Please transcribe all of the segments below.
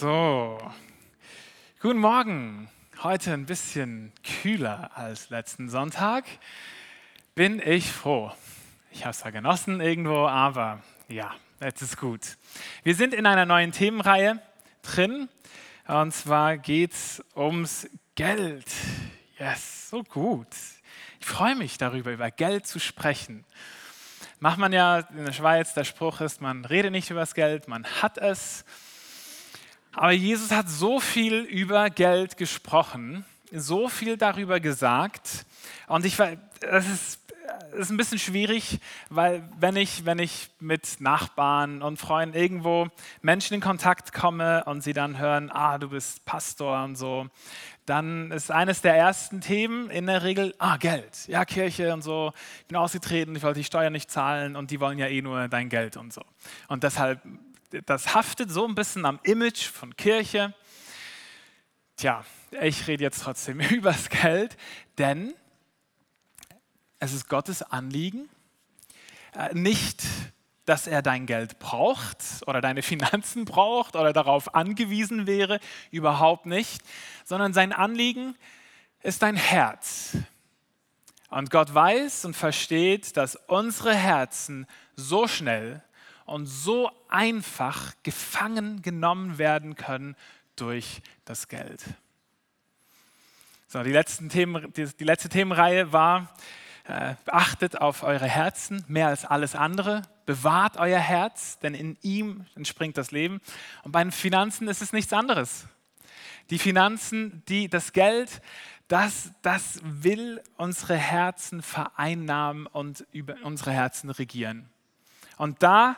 So, guten Morgen. Heute ein bisschen kühler als letzten Sonntag. Bin ich froh. Ich habe es zwar genossen irgendwo, aber ja, jetzt ist gut. Wir sind in einer neuen Themenreihe drin und zwar geht es ums Geld. Yes, so gut. Ich freue mich darüber, über Geld zu sprechen. Macht man ja in der Schweiz, der Spruch ist, man redet nicht über das Geld, man hat es. Aber Jesus hat so viel über Geld gesprochen, so viel darüber gesagt. Und ich das ist, das ist ein bisschen schwierig, weil wenn ich, wenn ich mit Nachbarn und Freunden irgendwo Menschen in Kontakt komme und sie dann hören, ah, du bist Pastor und so, dann ist eines der ersten Themen in der Regel, ah, Geld, ja, Kirche und so, ich bin ausgetreten, ich wollte die Steuern nicht zahlen und die wollen ja eh nur dein Geld und so. Und deshalb das haftet so ein bisschen am Image von Kirche. Tja, ich rede jetzt trotzdem über das Geld, denn es ist Gottes Anliegen, äh, nicht, dass er dein Geld braucht oder deine Finanzen braucht oder darauf angewiesen wäre, überhaupt nicht, sondern sein Anliegen ist dein Herz. Und Gott weiß und versteht, dass unsere Herzen so schnell und so einfach gefangen genommen werden können durch das Geld. So, die, Themen, die, die letzte Themenreihe war, äh, achtet auf eure Herzen mehr als alles andere. Bewahrt euer Herz, denn in ihm entspringt das Leben. Und bei den Finanzen ist es nichts anderes. Die Finanzen, die, das Geld, das, das will unsere Herzen vereinnahmen und über unsere Herzen regieren. Und da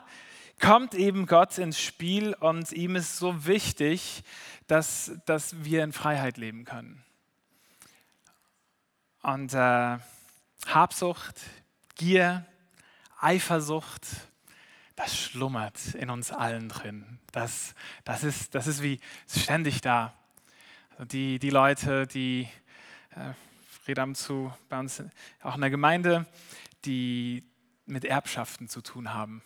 kommt eben Gott ins Spiel und ihm ist so wichtig, dass, dass wir in Freiheit leben können. Und äh, Habsucht, Gier, Eifersucht, das schlummert in uns allen drin. Das, das, ist, das ist wie ständig da. Also die, die Leute, die, äh, rede zu bei uns auch in der Gemeinde, die mit Erbschaften zu tun haben.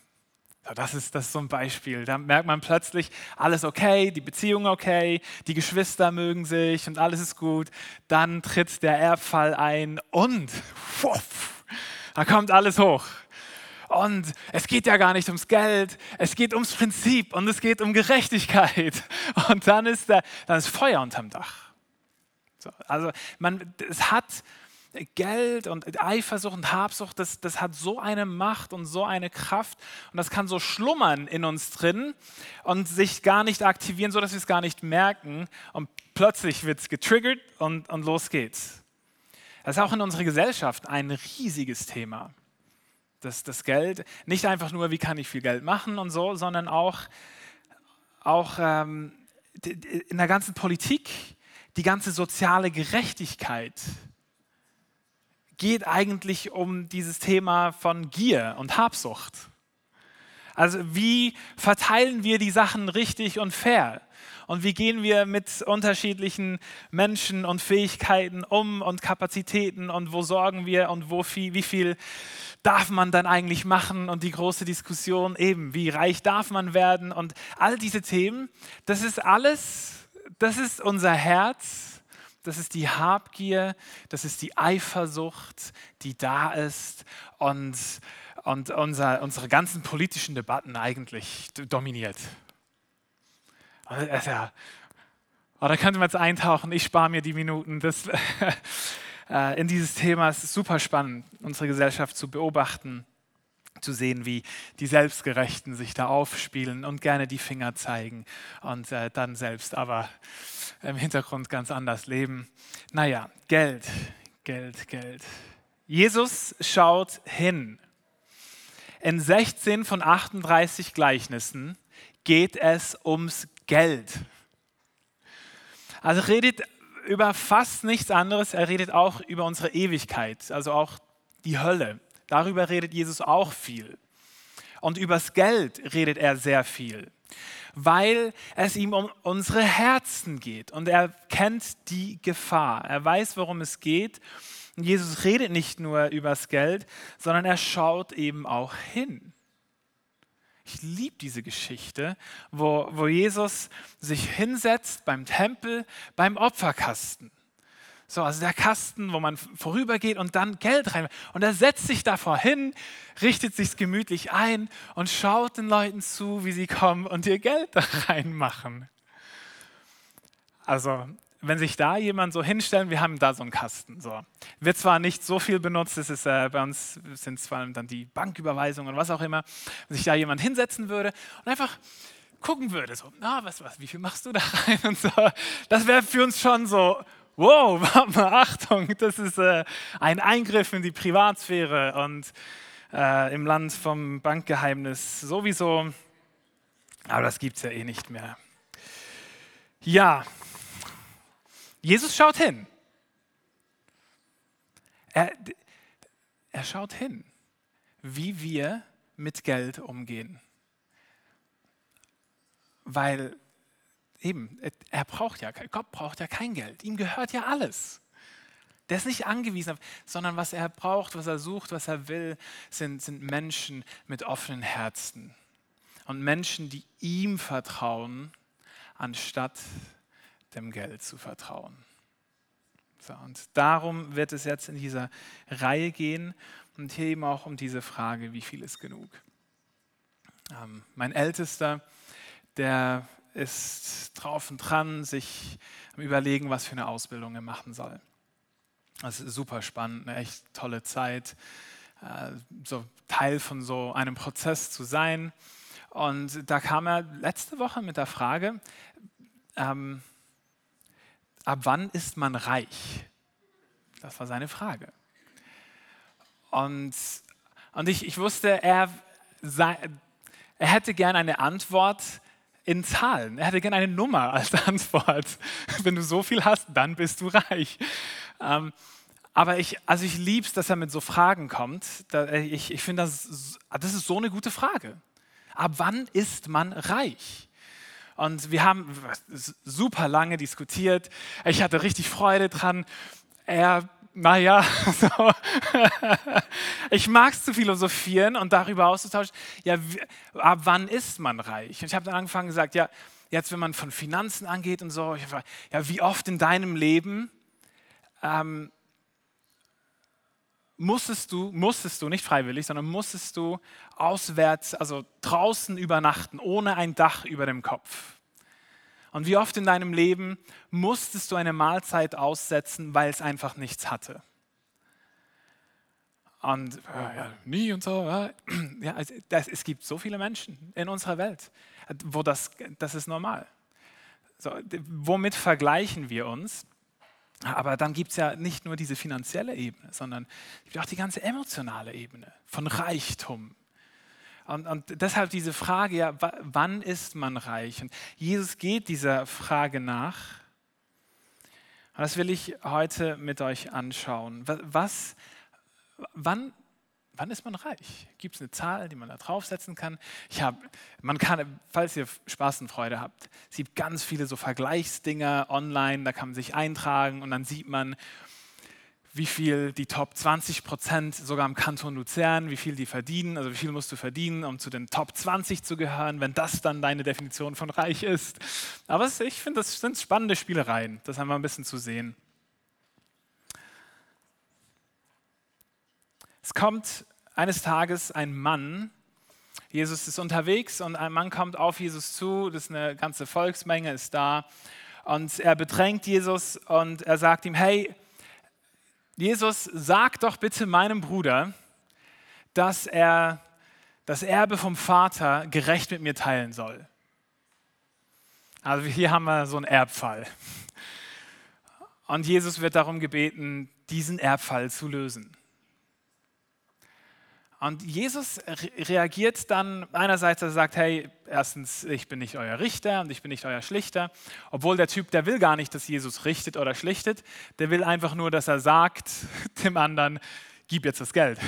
Das ist, das ist so ein Beispiel. Da merkt man plötzlich, alles okay, die Beziehung okay, die Geschwister mögen sich und alles ist gut. Dann tritt der Erbfall ein und wuff, da kommt alles hoch. Und es geht ja gar nicht ums Geld, es geht ums Prinzip und es geht um Gerechtigkeit. Und dann ist, der, dann ist Feuer unterm Dach. So, also man, es hat Geld und Eifersucht und Habsucht, das, das hat so eine Macht und so eine Kraft und das kann so schlummern in uns drin und sich gar nicht aktivieren, sodass wir es gar nicht merken und plötzlich wird es getriggert und, und los geht's. Das ist auch in unserer Gesellschaft ein riesiges Thema. Das, das Geld, nicht einfach nur, wie kann ich viel Geld machen und so, sondern auch, auch ähm, in der ganzen Politik, die ganze soziale Gerechtigkeit geht eigentlich um dieses Thema von Gier und Habsucht. Also wie verteilen wir die Sachen richtig und fair? Und wie gehen wir mit unterschiedlichen Menschen und Fähigkeiten um und Kapazitäten? Und wo sorgen wir? Und wo viel, wie viel darf man dann eigentlich machen? Und die große Diskussion eben, wie reich darf man werden? Und all diese Themen, das ist alles, das ist unser Herz das ist die Habgier, das ist die Eifersucht, die da ist und, und unser, unsere ganzen politischen Debatten eigentlich dominiert. Ja, oh, da könnte man jetzt eintauchen, ich spare mir die Minuten. Das, äh, in dieses Thema es ist super spannend, unsere Gesellschaft zu beobachten zu sehen, wie die Selbstgerechten sich da aufspielen und gerne die Finger zeigen und äh, dann selbst aber im Hintergrund ganz anders leben. Naja, Geld, Geld, Geld. Jesus schaut hin. In 16 von 38 Gleichnissen geht es ums Geld. Also redet über fast nichts anderes, er redet auch über unsere Ewigkeit, also auch die Hölle. Darüber redet Jesus auch viel. Und übers Geld redet er sehr viel, weil es ihm um unsere Herzen geht. Und er kennt die Gefahr. Er weiß, worum es geht. Und Jesus redet nicht nur übers Geld, sondern er schaut eben auch hin. Ich liebe diese Geschichte, wo, wo Jesus sich hinsetzt beim Tempel, beim Opferkasten. So, also der Kasten, wo man vorübergeht und dann Geld rein. Und er setzt sich davor hin, richtet sich gemütlich ein und schaut den Leuten zu, wie sie kommen und ihr Geld da reinmachen. Also, wenn sich da jemand so hinstellen, wir haben da so einen Kasten. So. Wird zwar nicht so viel benutzt, es ist äh, bei uns sind es vor allem dann die Banküberweisungen und was auch immer. Wenn sich da jemand hinsetzen würde und einfach gucken würde, so, na, was, was, wie viel machst du da rein und so, das wäre für uns schon so, wow, Achtung, das ist äh, ein Eingriff in die Privatsphäre und äh, im Land vom Bankgeheimnis sowieso. Aber das gibt es ja eh nicht mehr. Ja, Jesus schaut hin. Er, er schaut hin, wie wir mit Geld umgehen. Weil eben, er braucht ja, Gott braucht ja kein Geld. Ihm gehört ja alles. Der ist nicht angewiesen sondern was er braucht, was er sucht, was er will, sind, sind Menschen mit offenen Herzen. Und Menschen, die ihm vertrauen, anstatt dem Geld zu vertrauen. So, und darum wird es jetzt in dieser Reihe gehen und hier eben auch um diese Frage, wie viel ist genug? Ähm, mein Ältester, der ist drauf und dran, sich am Überlegen, was für eine Ausbildung er machen soll. Das ist super spannend, eine echt tolle Zeit, äh, so Teil von so einem Prozess zu sein. Und da kam er letzte Woche mit der Frage, ähm, ab wann ist man reich? Das war seine Frage. Und, und ich, ich wusste, er, sei, er hätte gern eine Antwort, in Zahlen. Er hätte gerne eine Nummer als Antwort. Wenn du so viel hast, dann bist du reich. Ähm, aber ich, also ich liebe es, dass er mit so Fragen kommt. Äh, ich, ich finde, das, das ist so eine gute Frage. Ab wann ist man reich? Und wir haben super lange diskutiert. Ich hatte richtig Freude dran. Er naja, so. ich mag es zu philosophieren und darüber auszutauschen, ja, ab wann ist man reich? Und ich habe dann angefangen gesagt, ja, jetzt wenn man von Finanzen angeht und so, war, ja, wie oft in deinem Leben ähm, musstest du, musstest du, nicht freiwillig, sondern musstest du auswärts, also draußen übernachten, ohne ein Dach über dem Kopf? Und wie oft in deinem Leben musstest du eine Mahlzeit aussetzen, weil es einfach nichts hatte? Und äh, ja, nie und so. Ja, also das, es gibt so viele Menschen in unserer Welt, wo das, das ist normal. So, womit vergleichen wir uns? Aber dann gibt es ja nicht nur diese finanzielle Ebene, sondern auch die ganze emotionale Ebene von Reichtum, und, und deshalb diese Frage, ja, wann ist man reich? Und Jesus geht dieser Frage nach. Und das will ich heute mit euch anschauen. Was, wann, wann ist man reich? Gibt es eine Zahl, die man da draufsetzen kann? Ich habe, man kann, falls ihr Spaß und Freude habt, es gibt ganz viele so Vergleichsdinger online, da kann man sich eintragen und dann sieht man, wie viel die Top 20 Prozent sogar im Kanton Luzern, wie viel die verdienen, also wie viel musst du verdienen, um zu den Top 20 zu gehören, wenn das dann deine Definition von reich ist. Aber ich finde, das sind spannende Spielereien, das haben wir ein bisschen zu sehen. Es kommt eines Tages ein Mann, Jesus ist unterwegs und ein Mann kommt auf Jesus zu, das ist eine ganze Volksmenge, ist da und er bedrängt Jesus und er sagt ihm, hey, Jesus, sag doch bitte meinem Bruder, dass er das Erbe vom Vater gerecht mit mir teilen soll. Also hier haben wir so einen Erbfall. Und Jesus wird darum gebeten, diesen Erbfall zu lösen. Und Jesus reagiert dann einerseits, er sagt, hey, erstens, ich bin nicht euer Richter und ich bin nicht euer Schlichter. Obwohl der Typ, der will gar nicht, dass Jesus richtet oder schlichtet. Der will einfach nur, dass er sagt dem anderen, gib jetzt das Geld.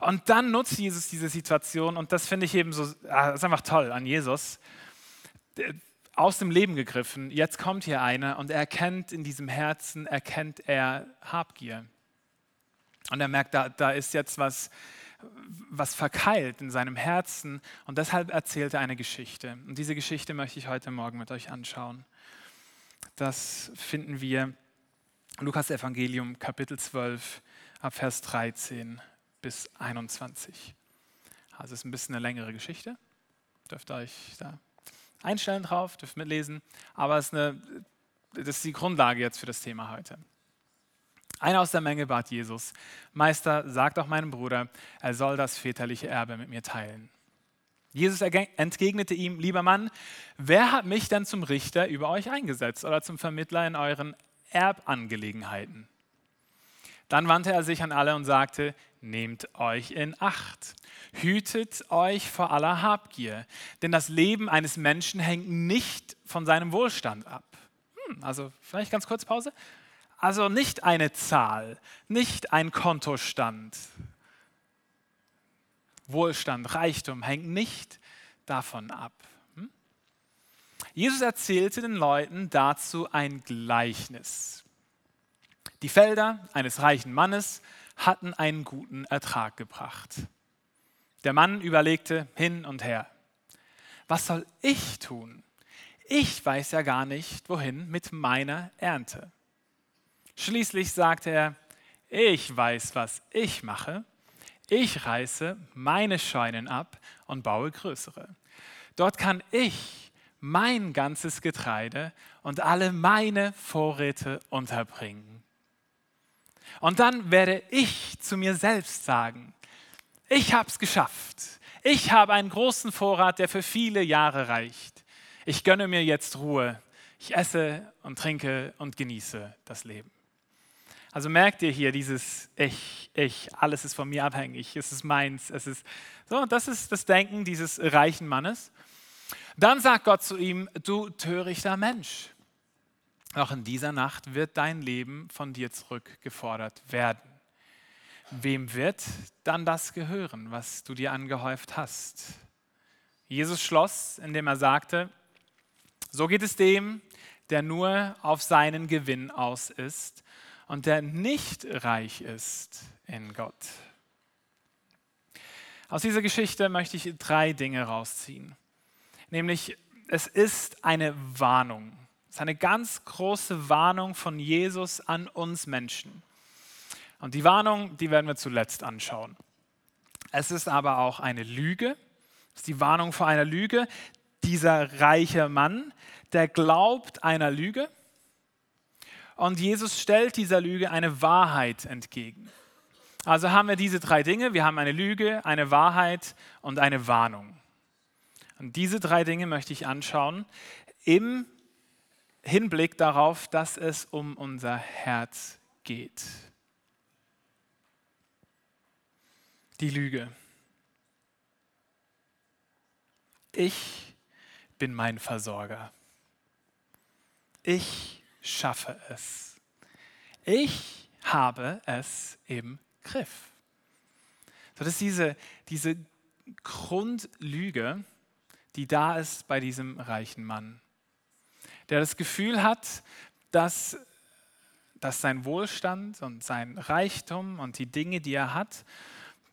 Und dann nutzt Jesus diese Situation und das finde ich eben so, ah, das ist einfach toll an Jesus. Aus dem Leben gegriffen, jetzt kommt hier einer und er erkennt in diesem Herzen, erkennt er Habgier. Und er merkt, da, da ist jetzt was, was verkeilt in seinem Herzen und deshalb erzählt er eine Geschichte. Und diese Geschichte möchte ich heute Morgen mit euch anschauen. Das finden wir Lukas Evangelium Kapitel 12 ab Vers 13 bis 21. Also es ist ein bisschen eine längere Geschichte. Dürft ihr euch da einstellen drauf, dürft mitlesen. Aber es ist eine, das ist die Grundlage jetzt für das Thema heute. Einer aus der Menge bat Jesus, Meister, sag doch meinem Bruder, er soll das väterliche Erbe mit mir teilen. Jesus entgegnete ihm, lieber Mann, wer hat mich denn zum Richter über euch eingesetzt oder zum Vermittler in euren Erbangelegenheiten? Dann wandte er sich an alle und sagte, nehmt euch in Acht, hütet euch vor aller Habgier, denn das Leben eines Menschen hängt nicht von seinem Wohlstand ab. Hm, also vielleicht ganz kurz Pause. Also nicht eine Zahl, nicht ein Kontostand. Wohlstand, Reichtum hängt nicht davon ab. Hm? Jesus erzählte den Leuten dazu ein Gleichnis. Die Felder eines reichen Mannes hatten einen guten Ertrag gebracht. Der Mann überlegte hin und her, was soll ich tun? Ich weiß ja gar nicht, wohin mit meiner Ernte. Schließlich sagte er, ich weiß, was ich mache. Ich reiße meine Scheunen ab und baue größere. Dort kann ich mein ganzes Getreide und alle meine Vorräte unterbringen. Und dann werde ich zu mir selbst sagen, ich habe es geschafft. Ich habe einen großen Vorrat, der für viele Jahre reicht. Ich gönne mir jetzt Ruhe. Ich esse und trinke und genieße das Leben. Also merkt ihr hier dieses Ich, ich, alles ist von mir abhängig, es ist meins, es ist so, das ist das Denken dieses reichen Mannes. Dann sagt Gott zu ihm, du törichter Mensch, auch in dieser Nacht wird dein Leben von dir zurückgefordert werden. Wem wird dann das gehören, was du dir angehäuft hast? Jesus schloss, indem er sagte, so geht es dem, der nur auf seinen Gewinn aus ist und der nicht reich ist in Gott. Aus dieser Geschichte möchte ich drei Dinge rausziehen. Nämlich, es ist eine Warnung. Es ist eine ganz große Warnung von Jesus an uns Menschen. Und die Warnung, die werden wir zuletzt anschauen. Es ist aber auch eine Lüge. Es ist die Warnung vor einer Lüge. Dieser reiche Mann, der glaubt einer Lüge und Jesus stellt dieser Lüge eine Wahrheit entgegen. Also haben wir diese drei Dinge. Wir haben eine Lüge, eine Wahrheit und eine Warnung. Und diese drei Dinge möchte ich anschauen im Hinblick darauf, dass es um unser Herz geht. Die Lüge. Ich bin mein Versorger. Ich schaffe es. Ich habe es im Griff. So, das ist diese, diese Grundlüge, die da ist bei diesem reichen Mann, der das Gefühl hat, dass, dass sein Wohlstand und sein Reichtum und die Dinge, die er hat,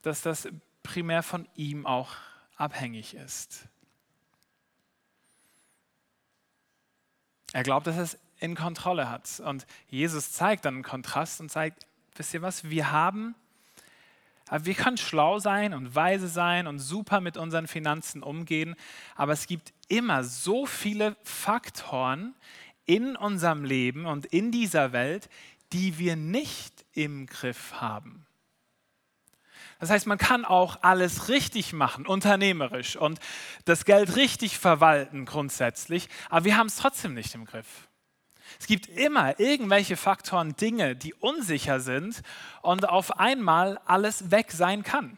dass das primär von ihm auch abhängig ist. Er glaubt, dass es in Kontrolle hat. Und Jesus zeigt dann einen Kontrast und zeigt, wisst ihr was, wir haben, wir können schlau sein und weise sein und super mit unseren Finanzen umgehen, aber es gibt immer so viele Faktoren in unserem Leben und in dieser Welt, die wir nicht im Griff haben. Das heißt, man kann auch alles richtig machen, unternehmerisch und das Geld richtig verwalten grundsätzlich, aber wir haben es trotzdem nicht im Griff. Es gibt immer irgendwelche Faktoren, Dinge, die unsicher sind und auf einmal alles weg sein kann.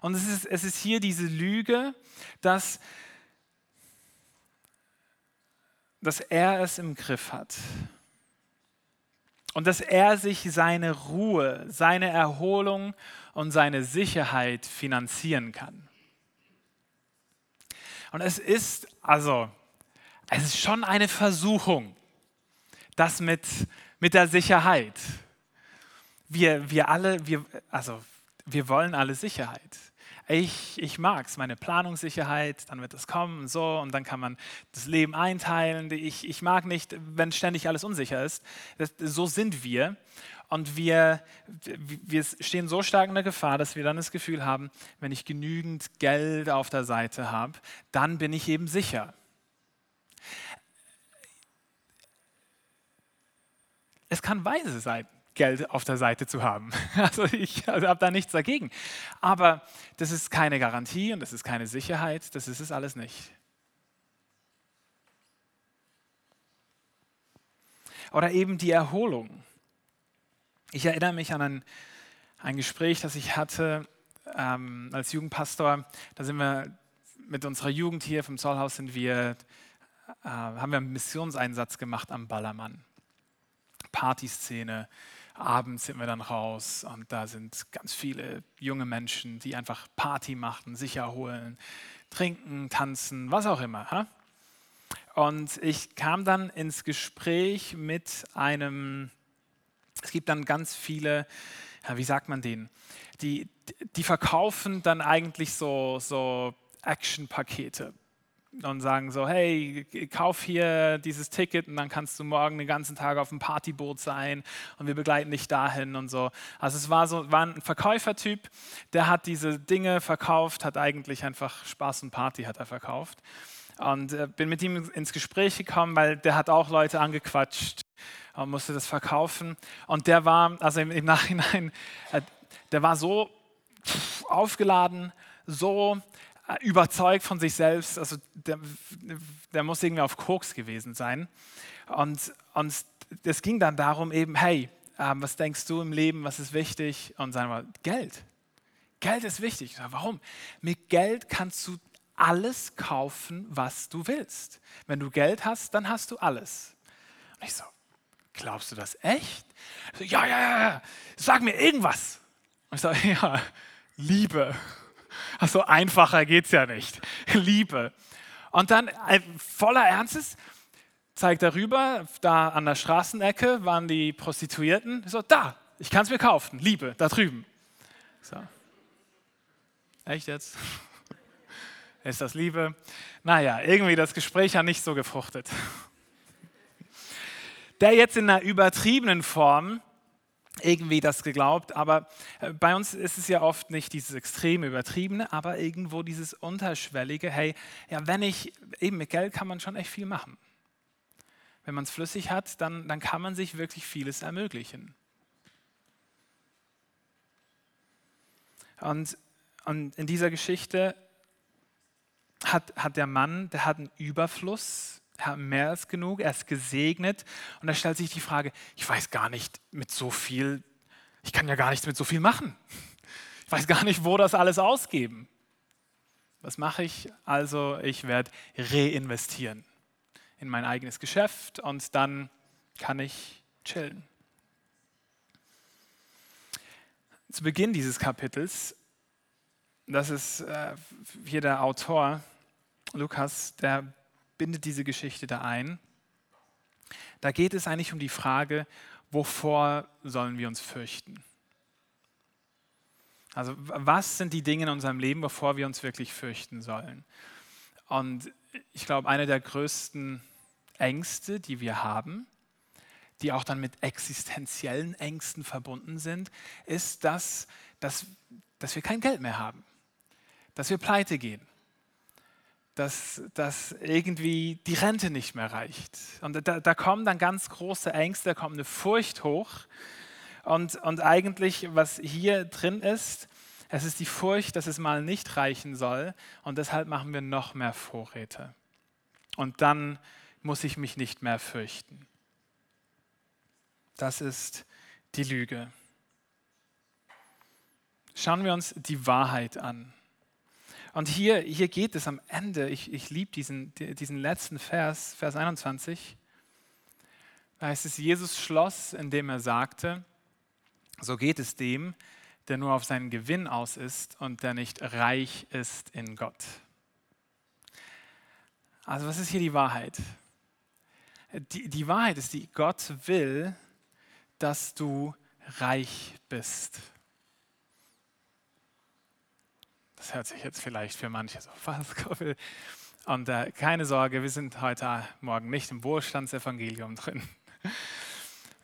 Und es ist, es ist hier diese Lüge, dass, dass er es im Griff hat. Und dass er sich seine Ruhe, seine Erholung und seine Sicherheit finanzieren kann. Und es ist, also es ist schon eine Versuchung, das mit, mit der Sicherheit. Wir, wir alle, wir, also wir wollen alle Sicherheit. Ich, ich mag es, meine Planungssicherheit, dann wird es kommen und so und dann kann man das Leben einteilen. Ich, ich mag nicht, wenn ständig alles unsicher ist. Das, so sind wir. Und wir, wir stehen so stark in der Gefahr, dass wir dann das Gefühl haben, wenn ich genügend Geld auf der Seite habe, dann bin ich eben sicher. Es kann weise sein, Geld auf der Seite zu haben. Also ich also habe da nichts dagegen. Aber das ist keine Garantie und das ist keine Sicherheit, das ist es alles nicht. Oder eben die Erholung. Ich erinnere mich an ein, ein Gespräch, das ich hatte ähm, als Jugendpastor. Da sind wir mit unserer Jugend hier vom Zollhaus sind wir, äh, haben wir einen Missionseinsatz gemacht am Ballermann. Partyszene, abends sind wir dann raus und da sind ganz viele junge Menschen, die einfach Party machen, sich erholen, trinken, tanzen, was auch immer. Und ich kam dann ins Gespräch mit einem, es gibt dann ganz viele, wie sagt man denen, die, die verkaufen dann eigentlich so, so Action-Pakete und sagen so, hey, kauf hier dieses Ticket und dann kannst du morgen den ganzen Tag auf dem Partyboot sein und wir begleiten dich dahin und so. Also es war so war ein Verkäufertyp, der hat diese Dinge verkauft, hat eigentlich einfach Spaß und Party hat er verkauft. Und äh, bin mit ihm ins Gespräch gekommen, weil der hat auch Leute angequatscht und musste das verkaufen. Und der war, also im, Nachhinein, äh, der war so aufgeladen, so überzeugt von sich selbst, also der, der muss irgendwie auf Koks gewesen sein. Und, und es ging dann darum eben, hey, ähm, was denkst du im Leben, was ist wichtig? Und sagen wir, Geld. Geld ist wichtig. Sage, warum? Mit Geld kannst du alles kaufen, was du willst. Wenn du Geld hast, dann hast du alles. Und ich so, glaubst du das echt? So, ja, ja, ja, sag mir irgendwas. Und ich sage, ja, Liebe. Also einfacher geht es ja nicht. Liebe. Und dann äh, voller Ernstes zeigt er rüber, da an der Straßenecke waren die Prostituierten. So, da, ich kann es mir kaufen. Liebe, da drüben. So. Echt jetzt? Ist das Liebe? Naja, irgendwie das Gespräch hat nicht so gefruchtet. Der jetzt in einer übertriebenen Form irgendwie das geglaubt, aber äh, bei uns ist es ja oft nicht dieses extreme Übertriebene, aber irgendwo dieses unterschwellige, hey, ja, wenn ich, eben mit Geld kann man schon echt viel machen. Wenn man es flüssig hat, dann, dann kann man sich wirklich vieles ermöglichen. Und, und in dieser Geschichte hat, hat der Mann, der hat einen Überfluss hat mehr als genug, er ist gesegnet. Und da stellt sich die Frage, ich weiß gar nicht mit so viel, ich kann ja gar nichts mit so viel machen. Ich weiß gar nicht, wo das alles ausgeben. Was mache ich? Also ich werde reinvestieren in mein eigenes Geschäft und dann kann ich chillen. Zu Beginn dieses Kapitels, das ist äh, hier der Autor, Lukas, der bindet diese Geschichte da ein. Da geht es eigentlich um die Frage, wovor sollen wir uns fürchten? Also was sind die Dinge in unserem Leben, wovor wir uns wirklich fürchten sollen? Und ich glaube, eine der größten Ängste, die wir haben, die auch dann mit existenziellen Ängsten verbunden sind, ist, dass, dass, dass wir kein Geld mehr haben, dass wir pleite gehen, dass, dass irgendwie die Rente nicht mehr reicht. Und da, da kommen dann ganz große Ängste, da kommt eine Furcht hoch. Und, und eigentlich, was hier drin ist, es ist die Furcht, dass es mal nicht reichen soll. Und deshalb machen wir noch mehr Vorräte. Und dann muss ich mich nicht mehr fürchten. Das ist die Lüge. Schauen wir uns die Wahrheit an. Und hier, hier geht es am Ende, ich, ich liebe diesen, diesen letzten Vers, Vers 21. Da heißt es, Jesus schloss, indem er sagte, so geht es dem, der nur auf seinen Gewinn aus ist und der nicht reich ist in Gott. Also was ist hier die Wahrheit? Die, die Wahrheit ist die, Gott will, dass du reich bist. Das hört sich jetzt vielleicht für manche so fast Koppel. Und äh, keine Sorge, wir sind heute Morgen nicht im Wohlstandsevangelium drin,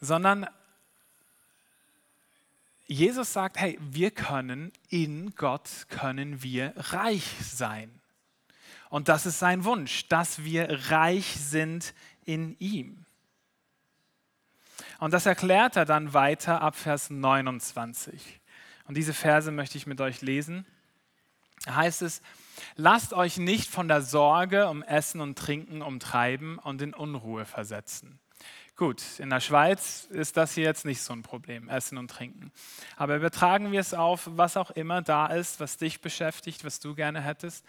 sondern Jesus sagt, hey, wir können in Gott können wir reich sein. Und das ist sein Wunsch, dass wir reich sind in ihm. Und das erklärt er dann weiter ab Vers 29. Und diese Verse möchte ich mit euch lesen. Heißt es, lasst euch nicht von der Sorge um Essen und Trinken umtreiben und in Unruhe versetzen. Gut, in der Schweiz ist das hier jetzt nicht so ein Problem, Essen und Trinken. Aber übertragen wir es auf, was auch immer da ist, was dich beschäftigt, was du gerne hättest.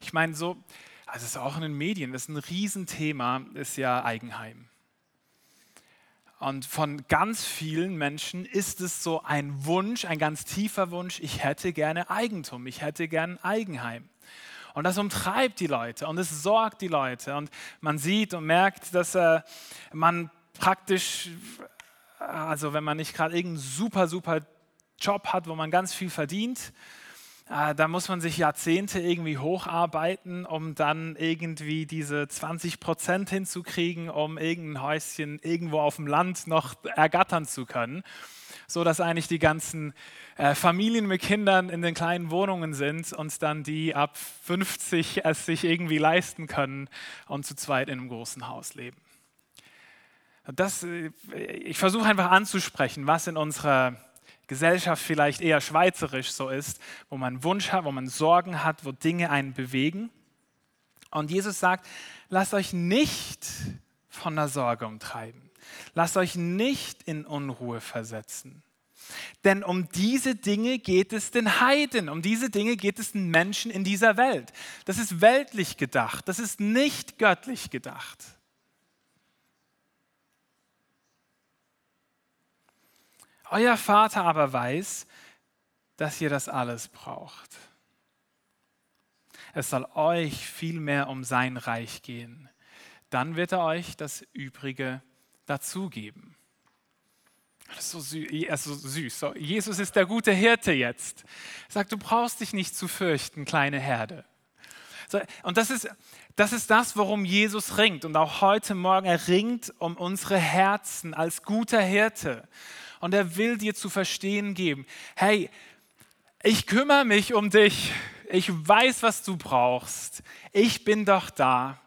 Ich meine, so, also es ist auch in den Medien, das ist ein Riesenthema, ist ja Eigenheim. Und von ganz vielen Menschen ist es so ein Wunsch, ein ganz tiefer Wunsch, ich hätte gerne Eigentum, ich hätte gerne ein Eigenheim. Und das umtreibt die Leute und es sorgt die Leute. Und man sieht und merkt, dass äh, man praktisch, also wenn man nicht gerade irgendeinen super, super Job hat, wo man ganz viel verdient, äh, da muss man sich Jahrzehnte irgendwie hocharbeiten, um dann irgendwie diese 20 Prozent hinzukriegen, um irgendein Häuschen irgendwo auf dem Land noch ergattern zu können, so dass eigentlich die ganzen äh, Familien mit Kindern in den kleinen Wohnungen sind und dann die ab 50 es sich irgendwie leisten können und zu zweit in einem großen Haus leben. Das, äh, ich versuche einfach anzusprechen, was in unserer Gesellschaft vielleicht eher schweizerisch so ist, wo man Wunsch hat, wo man Sorgen hat, wo Dinge einen bewegen. Und Jesus sagt, lasst euch nicht von der Sorge umtreiben. Lasst euch nicht in Unruhe versetzen. Denn um diese Dinge geht es den Heiden, um diese Dinge geht es den Menschen in dieser Welt. Das ist weltlich gedacht, das ist nicht göttlich gedacht. Euer Vater aber weiß, dass ihr das alles braucht. Es soll euch vielmehr um sein Reich gehen. Dann wird er euch das Übrige dazugeben. Das ist so süß. Also süß. So, Jesus ist der gute Hirte jetzt. Er sagt, du brauchst dich nicht zu fürchten, kleine Herde. Und das ist, das ist das, worum Jesus ringt. Und auch heute Morgen, er ringt um unsere Herzen als guter Hirte und er will dir zu verstehen geben, hey, ich kümmere mich um dich, ich weiß, was du brauchst, ich bin doch da.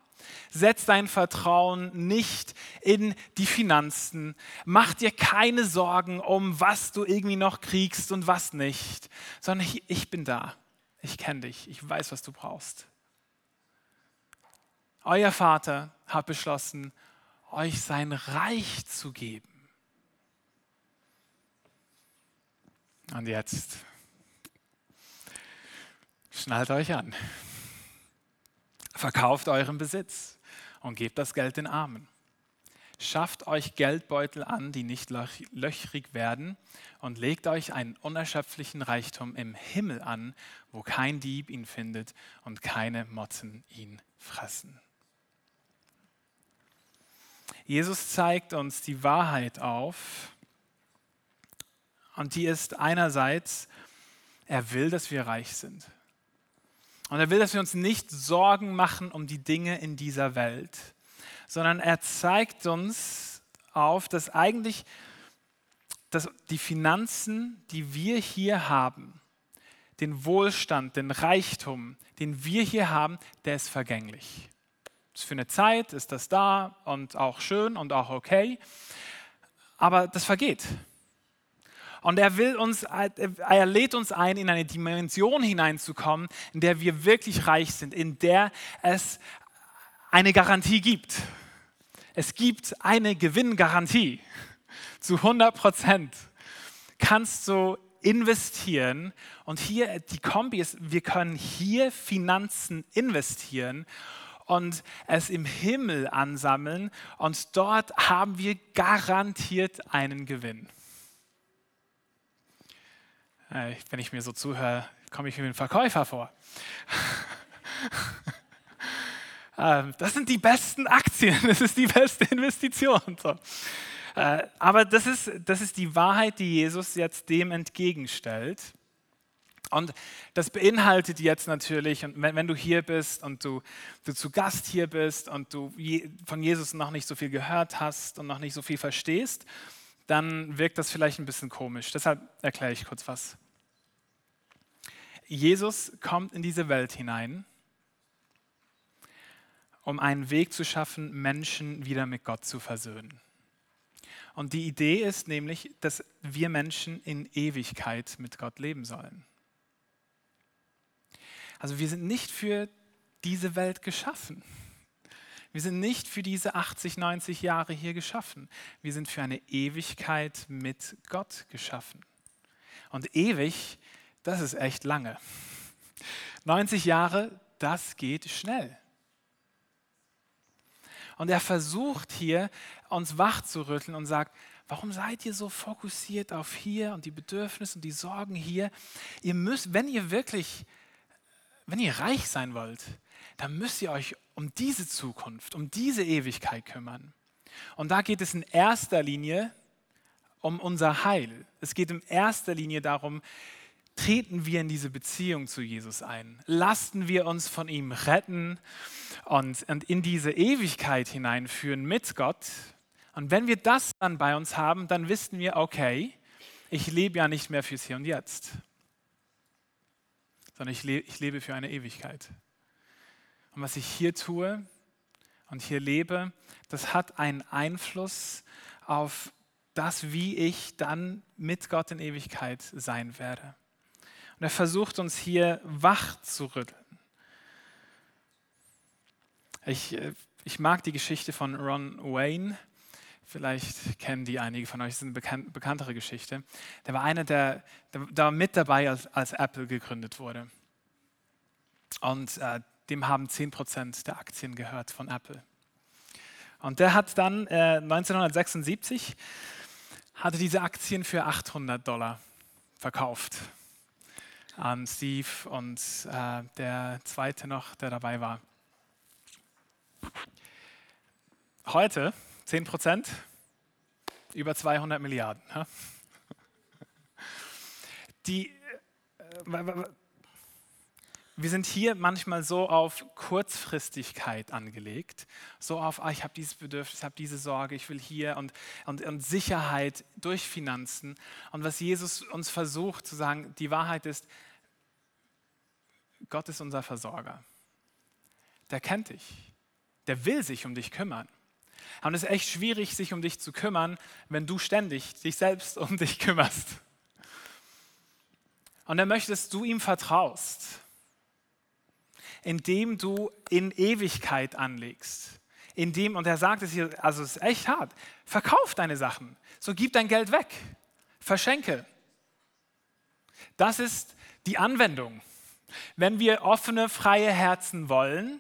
Setz dein Vertrauen nicht in die Finanzen. Mach dir keine Sorgen um, was du irgendwie noch kriegst und was nicht, sondern ich, ich bin da. Ich kenne dich. Ich weiß, was du brauchst. Euer Vater hat beschlossen, euch sein Reich zu geben. Und jetzt schnallt euch an. Verkauft euren Besitz und gebt das Geld den Armen. Schafft euch Geldbeutel an, die nicht löchrig werden, und legt euch einen unerschöpflichen Reichtum im Himmel an, wo kein Dieb ihn findet und keine Motten ihn fressen. Jesus zeigt uns die Wahrheit auf, und die ist einerseits, er will, dass wir reich sind. Und er will, dass wir uns nicht Sorgen machen um die Dinge in dieser Welt, sondern er zeigt uns auf, dass eigentlich dass die Finanzen, die wir hier haben, den Wohlstand, den Reichtum, den wir hier haben, der ist vergänglich. Für eine Zeit ist das da und auch schön und auch okay, aber das vergeht. Und er will uns, er lädt uns ein, in eine Dimension hineinzukommen, in der wir wirklich reich sind, in der es eine Garantie gibt. Es gibt eine Gewinngarantie zu 100 Prozent. Kannst du investieren und hier die Kombi ist, wir können hier Finanzen investieren und es im Himmel ansammeln und dort haben wir garantiert einen Gewinn. Äh, wenn ich mir so zuhöre, komme ich wie ein Verkäufer vor. Ähm, das sind die besten Aktien, das ist die beste Investition. Äh, aber das ist, das ist die Wahrheit, die Jesus jetzt dem entgegenstellt. Und das beinhaltet jetzt natürlich, und wenn, wenn, du hier bist und du, du zu Gast hier bist und du je, von Jesus noch nicht so viel gehört hast und noch nicht so viel verstehst, dann wirkt das vielleicht ein bisschen komisch. Deshalb erkläre ich kurz was. Jesus kommt in diese Welt hinein, um einen Weg zu schaffen, Menschen wieder mit Gott zu versöhnen. Und die Idee ist nämlich, dass wir Menschen in Ewigkeit mit Gott leben sollen. Also wir sind nicht für diese Welt geschaffen. Wir sind nicht für diese 80, 90 Jahre hier geschaffen. Wir sind für eine Ewigkeit mit Gott geschaffen. Und ewig, das ist echt lange. 90 Jahre, das geht schnell. Und er versucht hier, uns wach zu rütteln und sagt, warum seid ihr so fokussiert auf hier und die Bedürfnisse und die Sorgen hier? Ihr müsst, wenn ihr wirklich wenn ihr reich sein wollt, dann müsst ihr euch um diese Zukunft, um diese Ewigkeit kümmern. Und da geht es in erster Linie um unser Heil. Es geht in erster Linie darum, treten wir in diese Beziehung zu Jesus ein? Lassen wir uns von ihm retten und, und in diese Ewigkeit hineinführen mit Gott? Und wenn wir das dann bei uns haben, dann wissen wir, okay, ich lebe ja nicht mehr fürs Hier und Jetzt sondern ich, le ich lebe für eine Ewigkeit. Und was ich hier tue und hier lebe, das hat einen Einfluss auf das, wie ich dann mit Gott in Ewigkeit sein werde. Und er versucht uns hier wach zu rütteln. Ich, äh, ich mag die Geschichte von Ron Wayne. Vielleicht kennen die einige von euch, das ist eine bekan bekanntere Geschichte. Der war einer, der, der, der mit dabei, als, als Apple gegründet wurde. Und äh, dem haben 10% der Aktien gehört von Apple. Und der hat dann äh, 1976 hatte diese Aktien für 800 Dollar verkauft an Steve und äh, der zweite noch, der dabei war. Heute 10 Prozent, über 200 Milliarden. Die, äh, wir sind hier manchmal so auf Kurzfristigkeit angelegt, so auf, ah, ich habe dieses Bedürfnis, ich habe diese Sorge, ich will hier und, und, und Sicherheit durch Finanzen. Und was Jesus uns versucht zu sagen, die Wahrheit ist, Gott ist unser Versorger. Der kennt dich. Der will sich um dich kümmern. Und es ist echt schwierig, sich um dich zu kümmern, wenn du ständig dich selbst um dich kümmerst. Und er möchte, dass du ihm vertraust, indem du in Ewigkeit anlegst. Indem, und er sagt es hier, also es ist echt hart, verkauf deine Sachen, so gib dein Geld weg, verschenke. Das ist die Anwendung. Wenn wir offene, freie Herzen wollen,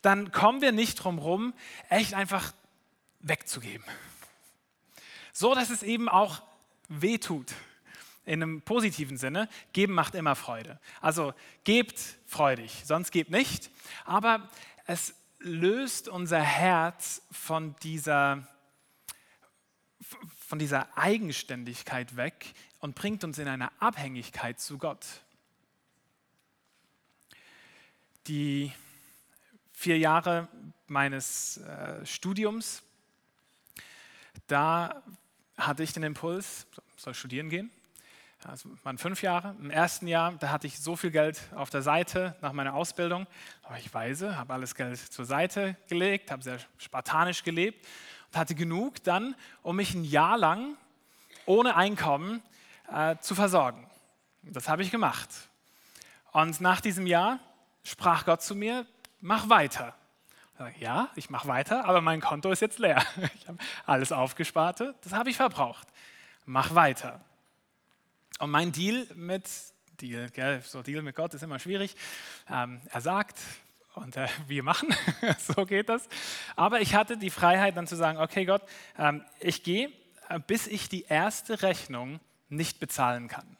dann kommen wir nicht drum herum, echt einfach wegzugeben. So, dass es eben auch weh tut. In einem positiven Sinne, geben macht immer Freude. Also gebt freudig, sonst gebt nicht. Aber es löst unser Herz von dieser, von dieser Eigenständigkeit weg und bringt uns in eine Abhängigkeit zu Gott. Die vier Jahre meines äh, Studiums da hatte ich den Impuls, soll studieren gehen. Das waren fünf Jahre. Im ersten Jahr, da hatte ich so viel Geld auf der Seite nach meiner Ausbildung. Aber ich weise, habe alles Geld zur Seite gelegt, habe sehr spartanisch gelebt und hatte genug dann, um mich ein Jahr lang ohne Einkommen äh, zu versorgen. Das habe ich gemacht. Und nach diesem Jahr sprach Gott zu mir, mach weiter. Ja, ich mache weiter, aber mein Konto ist jetzt leer. Ich habe alles aufgesparte, das habe ich verbraucht. Mach weiter. Und mein Deal mit Deal, gell, so Deal mit Gott ist immer schwierig. Ähm, er sagt und äh, wir machen, so geht das. Aber ich hatte die Freiheit dann zu sagen, okay Gott, ähm, ich gehe, äh, bis ich die erste Rechnung nicht bezahlen kann.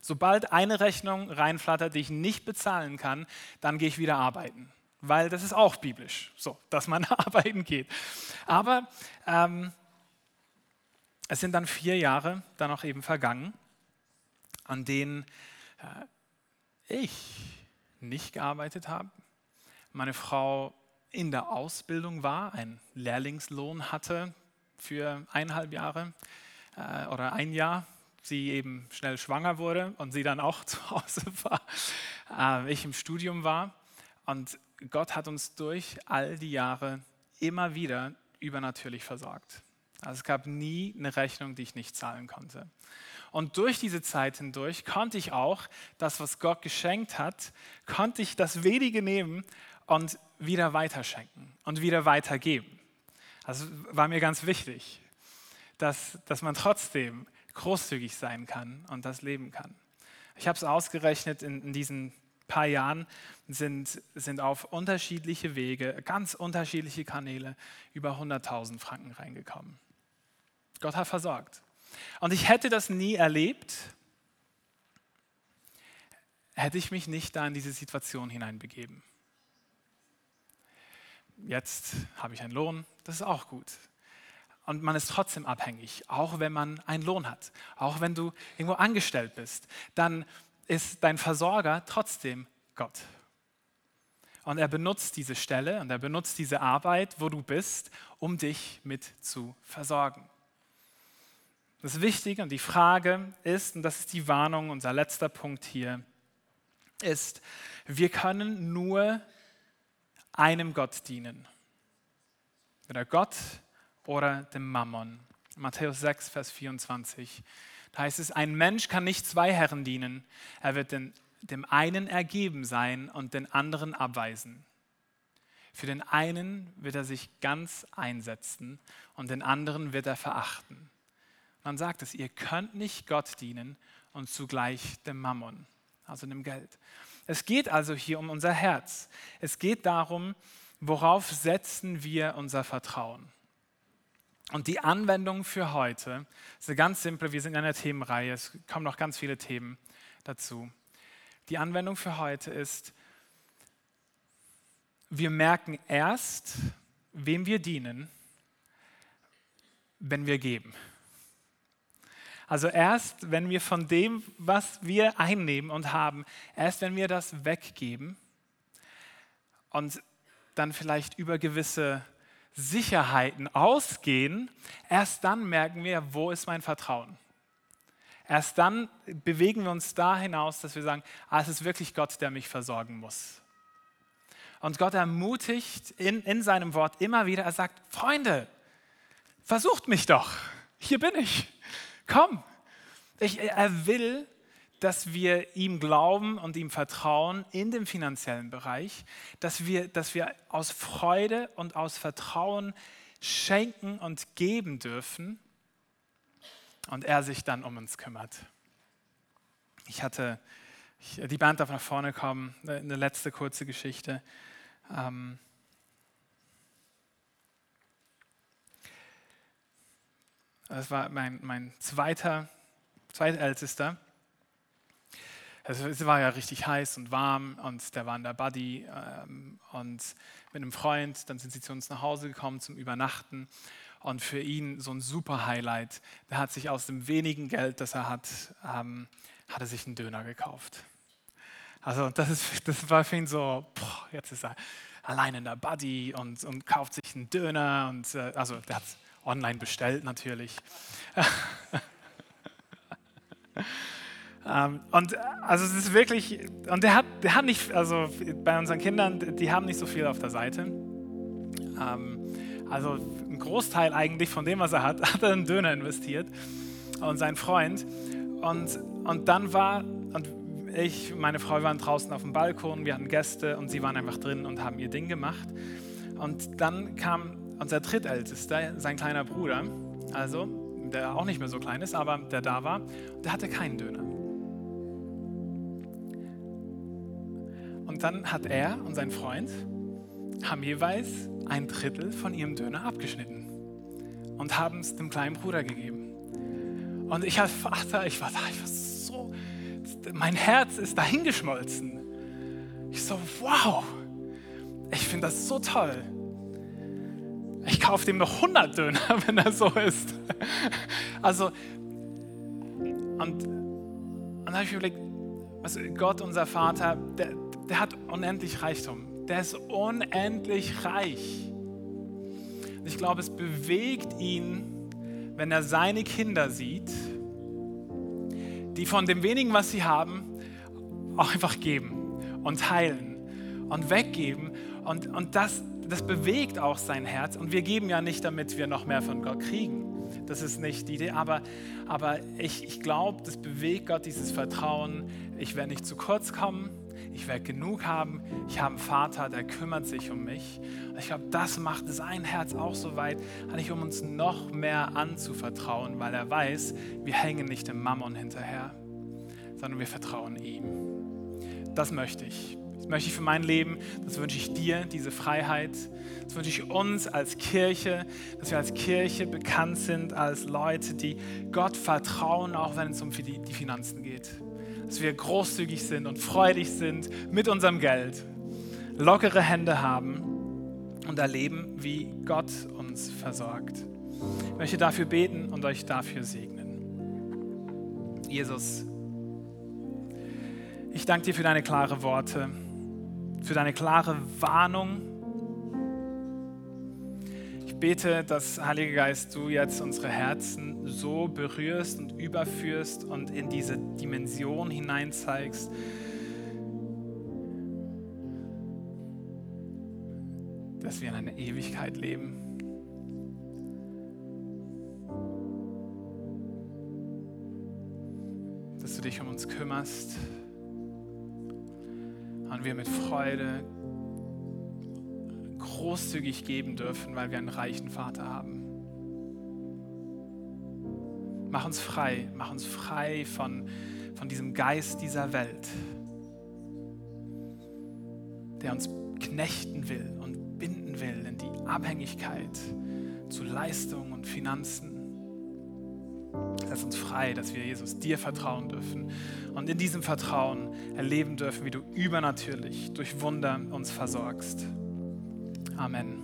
Sobald eine Rechnung reinflattert, die ich nicht bezahlen kann, dann gehe ich wieder arbeiten weil das ist auch biblisch, so, dass man arbeiten geht. Aber ähm, es sind dann vier Jahre dann auch eben vergangen, an denen äh, ich nicht gearbeitet habe, meine Frau in der Ausbildung war, einen Lehrlingslohn hatte für eineinhalb Jahre äh, oder ein Jahr, sie eben schnell schwanger wurde und sie dann auch zu Hause war, äh, ich im Studium war. Und Gott hat uns durch all die Jahre immer wieder übernatürlich versorgt. Also es gab nie eine Rechnung, die ich nicht zahlen konnte. Und durch diese Zeit hindurch konnte ich auch das, was Gott geschenkt hat, konnte ich das wenige nehmen und wieder weiterschenken und wieder weitergeben. Das war mir ganz wichtig, dass, dass man trotzdem großzügig sein kann und das leben kann. Ich habe es ausgerechnet, in, in diesen paar Jahren sind, sind auf unterschiedliche Wege, ganz unterschiedliche Kanäle über 100.000 Franken reingekommen. Gott hat versorgt. Und ich hätte das nie erlebt, hätte ich mich nicht da in diese Situation hineinbegeben. Jetzt habe ich einen Lohn, das ist auch gut. Und man ist trotzdem abhängig, auch wenn man einen Lohn hat. Auch wenn du irgendwo angestellt bist, dann ist dein Versorger trotzdem Gott. Und er benutzt diese Stelle und er benutzt diese Arbeit, wo du bist, um dich mit zu versorgen. Das Wichtige und die Frage ist, und das ist die Warnung, unser letzter Punkt hier, ist, wir können nur einem Gott dienen. Weder Gott oder dem Mammon. Matthäus 6, Vers 24. Da heißt es, ein Mensch kann nicht zwei Herren dienen. Er wird den, dem einen ergeben sein und den anderen abweisen. Für den einen wird er sich ganz einsetzen und den anderen wird er verachten. Man sagt es, ihr könnt nicht Gott dienen und zugleich dem Mammon, also dem Geld. Es geht also hier um unser Herz. Es geht darum, worauf setzen wir unser Vertrauen. Und die Anwendung für heute ist eine ganz simple, wir sind in einer Themenreihe, es kommen noch ganz viele Themen dazu. Die Anwendung für heute ist, wir merken erst, wem wir dienen, wenn wir geben. Also erst, wenn wir von dem, was wir einnehmen und haben, erst wenn wir das weggeben und dann vielleicht über gewisse Sicherheiten ausgehen, erst dann merken wir, wo ist mein Vertrauen. Erst dann bewegen wir uns da hinaus, dass wir sagen, ah, es ist wirklich Gott, der mich versorgen muss. Und Gott ermutigt in, in seinem Wort immer wieder, er sagt, Freunde, versucht mich doch, hier bin ich komm. Ich, er will, dass wir ihm glauben und ihm vertrauen in dem finanziellen Bereich, dass wir, dass wir aus Freude und aus Vertrauen schenken und geben dürfen und er sich dann um uns kümmert. Ich hatte, die Band darf nach vorne kommen, eine letzte kurze Geschichte. Ähm, Das war mein, mein zweiter, zweitältester. Es war ja richtig heiß und warm und der war in der Buddy ähm, und mit einem Freund. Dann sind sie zu uns nach Hause gekommen zum Übernachten. Und für ihn so ein super Highlight. Der hat sich aus dem wenigen Geld, das er hat, ähm, hat er sich einen Döner gekauft. Also das, ist, das war für ihn so, boah, jetzt ist er allein in der Buddy und, und kauft sich einen Döner. Und, äh, also der hat online bestellt natürlich. ähm, und also es ist wirklich, und der hat, der hat nicht, also bei unseren Kindern, die haben nicht so viel auf der Seite. Ähm, also ein Großteil eigentlich von dem, was er hat, hat er in Döner investiert und sein Freund. Und, und dann war, und ich, meine Frau waren draußen auf dem Balkon, wir hatten Gäste und sie waren einfach drin und haben ihr Ding gemacht. Und dann kam unser drittältester, sein kleiner Bruder, also der auch nicht mehr so klein ist, aber der da war, der hatte keinen Döner. Und dann hat er und sein Freund haben jeweils ein Drittel von ihrem Döner abgeschnitten und haben es dem kleinen Bruder gegeben. Und ich als Vater, ich war da, ich war so, mein Herz ist dahingeschmolzen. Ich so, wow, ich finde das so toll ich kaufe dem noch 100 Döner, wenn er so ist. Also, und dann habe ich überlegt, Also Gott, unser Vater, der, der hat unendlich Reichtum. Der ist unendlich reich. Und ich glaube, es bewegt ihn, wenn er seine Kinder sieht, die von dem wenigen, was sie haben, auch einfach geben und teilen und weggeben. Und, und das, das bewegt auch sein Herz. Und wir geben ja nicht, damit wir noch mehr von Gott kriegen. Das ist nicht die Idee. Aber, aber ich, ich glaube, das bewegt Gott dieses Vertrauen. Ich werde nicht zu kurz kommen. Ich werde genug haben. Ich habe einen Vater, der kümmert sich um mich. Und ich glaube, das macht sein Herz auch so weit, eigentlich um uns noch mehr anzuvertrauen, weil er weiß, wir hängen nicht dem Mammon hinterher, sondern wir vertrauen ihm. Das möchte ich. Das möchte ich für mein Leben, das wünsche ich dir, diese Freiheit. Das wünsche ich uns als Kirche, dass wir als Kirche bekannt sind, als Leute, die Gott vertrauen, auch wenn es um die Finanzen geht. Dass wir großzügig sind und freudig sind mit unserem Geld, lockere Hände haben und erleben, wie Gott uns versorgt. Ich möchte dafür beten und euch dafür segnen. Jesus, ich danke dir für deine klaren Worte für deine klare Warnung. Ich bete, dass, Heiliger Geist, du jetzt unsere Herzen so berührst und überführst und in diese Dimension hineinzeigst, dass wir in einer Ewigkeit leben. Dass du dich um uns kümmerst und wir mit Freude großzügig geben dürfen, weil wir einen reichen Vater haben. Mach uns frei, mach uns frei von, von diesem Geist dieser Welt, der uns knechten will und binden will in die Abhängigkeit zu Leistung und Finanzen. Lass uns frei, dass wir Jesus dir vertrauen dürfen und in diesem Vertrauen erleben dürfen, wie du übernatürlich durch Wunder uns versorgst. Amen.